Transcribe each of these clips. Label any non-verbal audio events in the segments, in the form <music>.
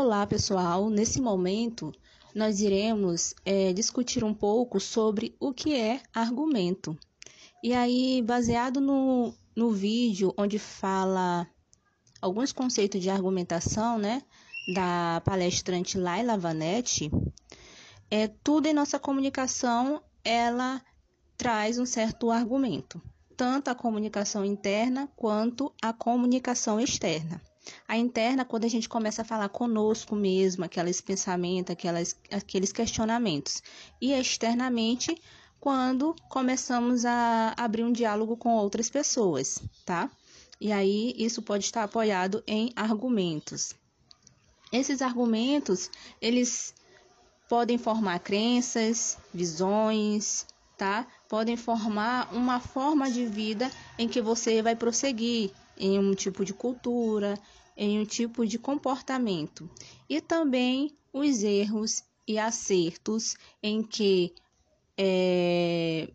Olá, pessoal! Nesse momento, nós iremos é, discutir um pouco sobre o que é argumento. E aí, baseado no, no vídeo onde fala alguns conceitos de argumentação, né, da palestrante Laila Vanetti, é, tudo em nossa comunicação, ela traz um certo argumento, tanto a comunicação interna quanto a comunicação externa. A interna, quando a gente começa a falar conosco mesmo, aqueles pensamentos, aquelas, aqueles questionamentos. E externamente, quando começamos a abrir um diálogo com outras pessoas, tá? E aí, isso pode estar apoiado em argumentos. Esses argumentos, eles podem formar crenças, visões, tá? Podem formar uma forma de vida em que você vai prosseguir em um tipo de cultura, em um tipo de comportamento. E também os erros e acertos em que é,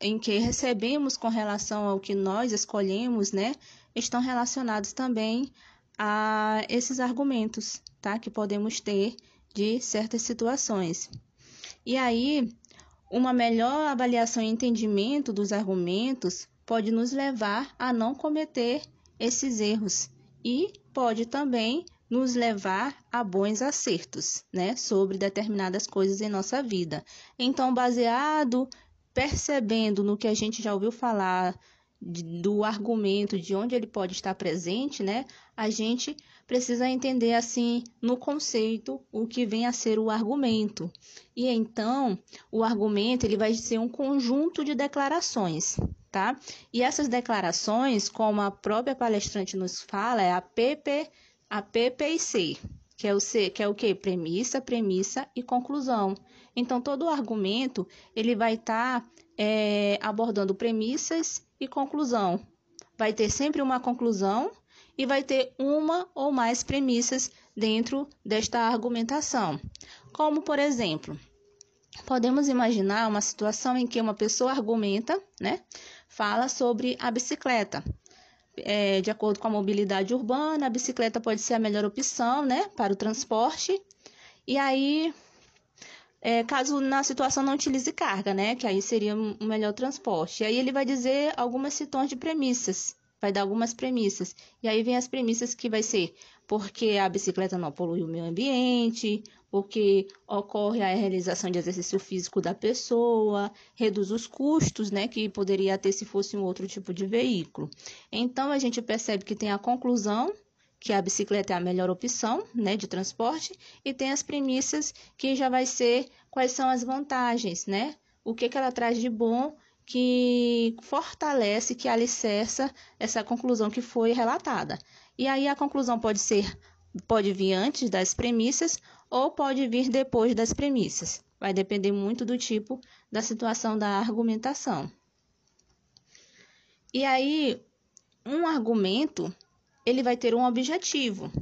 em que recebemos com relação ao que nós escolhemos, né, estão relacionados também a esses argumentos, tá, que podemos ter de certas situações. E aí, uma melhor avaliação e entendimento dos argumentos pode nos levar a não cometer esses erros e pode também nos levar a bons acertos, né, sobre determinadas coisas em nossa vida. Então, baseado, percebendo no que a gente já ouviu falar do argumento, de onde ele pode estar presente, né, a gente precisa entender assim no conceito o que vem a ser o argumento. E então, o argumento ele vai ser um conjunto de declarações, tá? E essas declarações, como a própria palestrante nos fala, é a PP, a PPC, que é o C, que é o que? Premissa, premissa e conclusão. Então, todo argumento ele vai estar tá, é, abordando premissas e conclusão. Vai ter sempre uma conclusão e vai ter uma ou mais premissas dentro desta argumentação. Como, por exemplo, podemos imaginar uma situação em que uma pessoa argumenta, né? Fala sobre a bicicleta. É, de acordo com a mobilidade urbana, a bicicleta pode ser a melhor opção, né, para o transporte. E aí, é, caso na situação não utilize carga, né, que aí seria o um melhor transporte. E aí ele vai dizer algumas situações de premissas vai dar algumas premissas. E aí vem as premissas que vai ser porque a bicicleta não polui o meio ambiente, porque ocorre a realização de exercício físico da pessoa, reduz os custos, né, que poderia ter se fosse um outro tipo de veículo. Então a gente percebe que tem a conclusão que a bicicleta é a melhor opção, né, de transporte, e tem as premissas que já vai ser quais são as vantagens, né? O que, que ela traz de bom que fortalece, que alicerça essa conclusão que foi relatada. E aí a conclusão pode ser, pode vir antes das premissas ou pode vir depois das premissas. Vai depender muito do tipo da situação da argumentação. E aí, um argumento, ele vai ter um objetivo.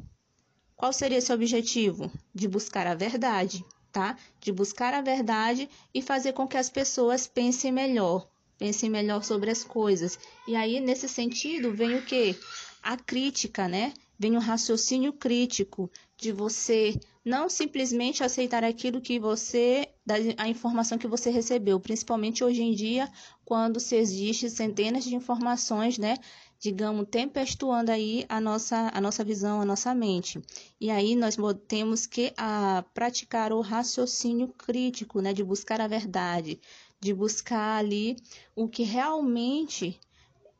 Qual seria esse objetivo? De buscar a verdade, tá? De buscar a verdade e fazer com que as pessoas pensem melhor, pensem melhor sobre as coisas. E aí, nesse sentido, vem o que? A crítica, né? Vem o raciocínio crítico de você não simplesmente aceitar aquilo que você, a informação que você recebeu, principalmente hoje em dia, quando se existe centenas de informações, né? Digamos, tempestuando aí a nossa, a nossa visão, a nossa mente. E aí nós temos que a, praticar o raciocínio crítico, né, de buscar a verdade, de buscar ali o que realmente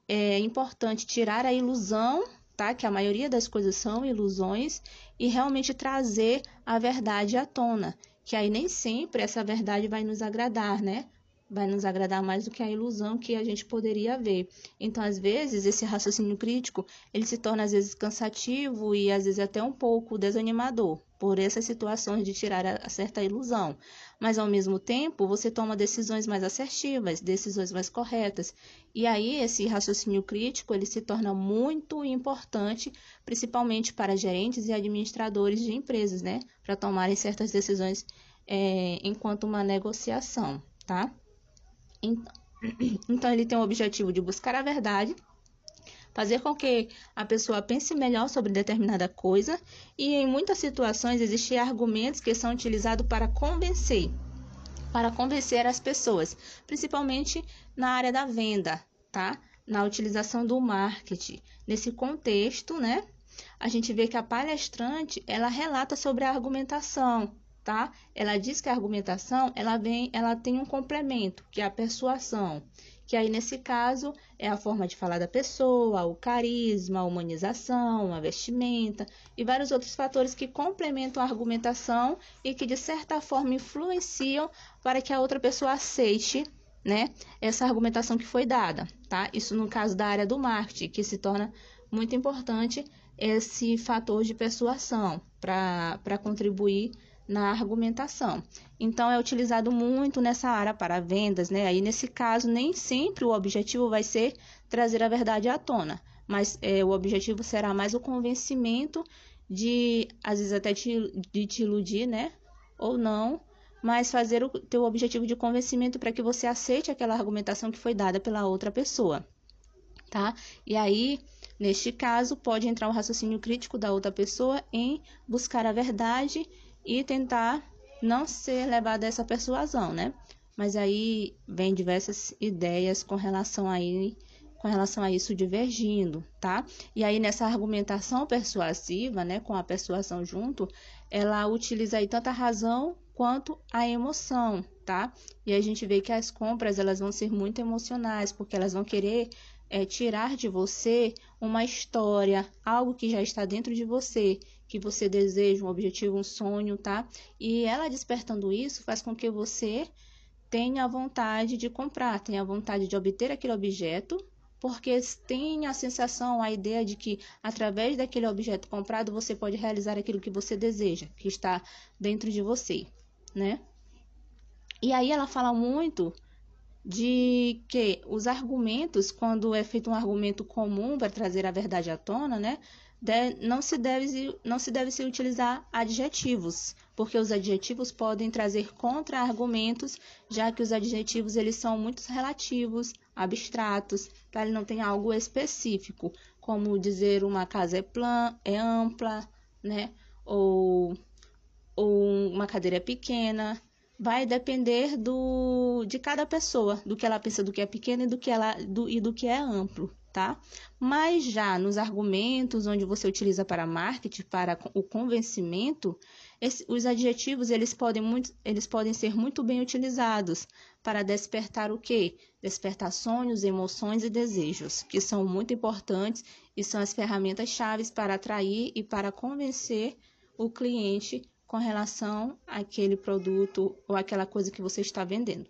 é importante, tirar a ilusão, tá? Que a maioria das coisas são ilusões e realmente trazer a verdade à tona, que aí nem sempre essa verdade vai nos agradar, né? Vai nos agradar mais do que a ilusão que a gente poderia ver. Então, às vezes, esse raciocínio crítico, ele se torna às vezes cansativo e às vezes até um pouco desanimador por essas situações de tirar a certa ilusão. Mas ao mesmo tempo, você toma decisões mais assertivas, decisões mais corretas. E aí esse raciocínio crítico, ele se torna muito importante, principalmente para gerentes e administradores de empresas, né, para tomarem certas decisões é, enquanto uma negociação, tá? <clears throat> Então, ele tem o objetivo de buscar a verdade, fazer com que a pessoa pense melhor sobre determinada coisa e em muitas situações existem argumentos que são utilizados para convencer, para convencer as pessoas, principalmente na área da venda, tá? Na utilização do marketing. Nesse contexto, né? A gente vê que a palestrante, ela relata sobre a argumentação, tá? Ela diz que a argumentação, ela vem, ela tem um complemento, que é a persuasão, que aí nesse caso é a forma de falar da pessoa, o carisma, a humanização, a vestimenta e vários outros fatores que complementam a argumentação e que de certa forma influenciam para que a outra pessoa aceite né, essa argumentação que foi dada, tá? Isso no caso da área do marketing, que se torna muito importante esse fator de persuasão para contribuir na argumentação. Então, é utilizado muito nessa área para vendas, né? Aí, nesse caso, nem sempre o objetivo vai ser trazer a verdade à tona, mas é, o objetivo será mais o convencimento de, às vezes, até te, de te iludir, né? Ou não, mas fazer o teu objetivo de convencimento para que você aceite aquela argumentação que foi dada pela outra pessoa, tá? E aí, neste caso, pode entrar o raciocínio crítico da outra pessoa em buscar a verdade e tentar não ser levado a essa persuasão, né? Mas aí vem diversas ideias com relação aí com relação a isso divergindo, tá? E aí nessa argumentação persuasiva, né, com a persuasão junto, ela utiliza aí tanto a razão quanto a emoção, tá? E a gente vê que as compras elas vão ser muito emocionais, porque elas vão querer é, tirar de você uma história, algo que já está dentro de você, que você deseja, um objetivo, um sonho, tá? E ela despertando isso faz com que você tenha vontade de comprar, tenha vontade de obter aquele objeto, porque tem a sensação, a ideia de que através daquele objeto comprado você pode realizar aquilo que você deseja, que está dentro de você, né? E aí ela fala muito de que os argumentos, quando é feito um argumento comum para trazer a verdade à tona, né, não, se deve, não se deve se utilizar adjetivos, porque os adjetivos podem trazer contra-argumentos, já que os adjetivos eles são muito relativos, abstratos, tá? ele não tem algo específico, como dizer uma casa é, plan, é ampla, né, ou, ou uma cadeira é pequena, vai depender do, de cada pessoa, do que ela pensa do que é pequeno e do que, ela, do, e do que é amplo, tá? Mas já nos argumentos onde você utiliza para marketing, para o convencimento, esse, os adjetivos eles podem, muito, eles podem ser muito bem utilizados para despertar o quê? Despertar sonhos, emoções e desejos, que são muito importantes e são as ferramentas chaves para atrair e para convencer o cliente com relação àquele produto ou aquela coisa que você está vendendo.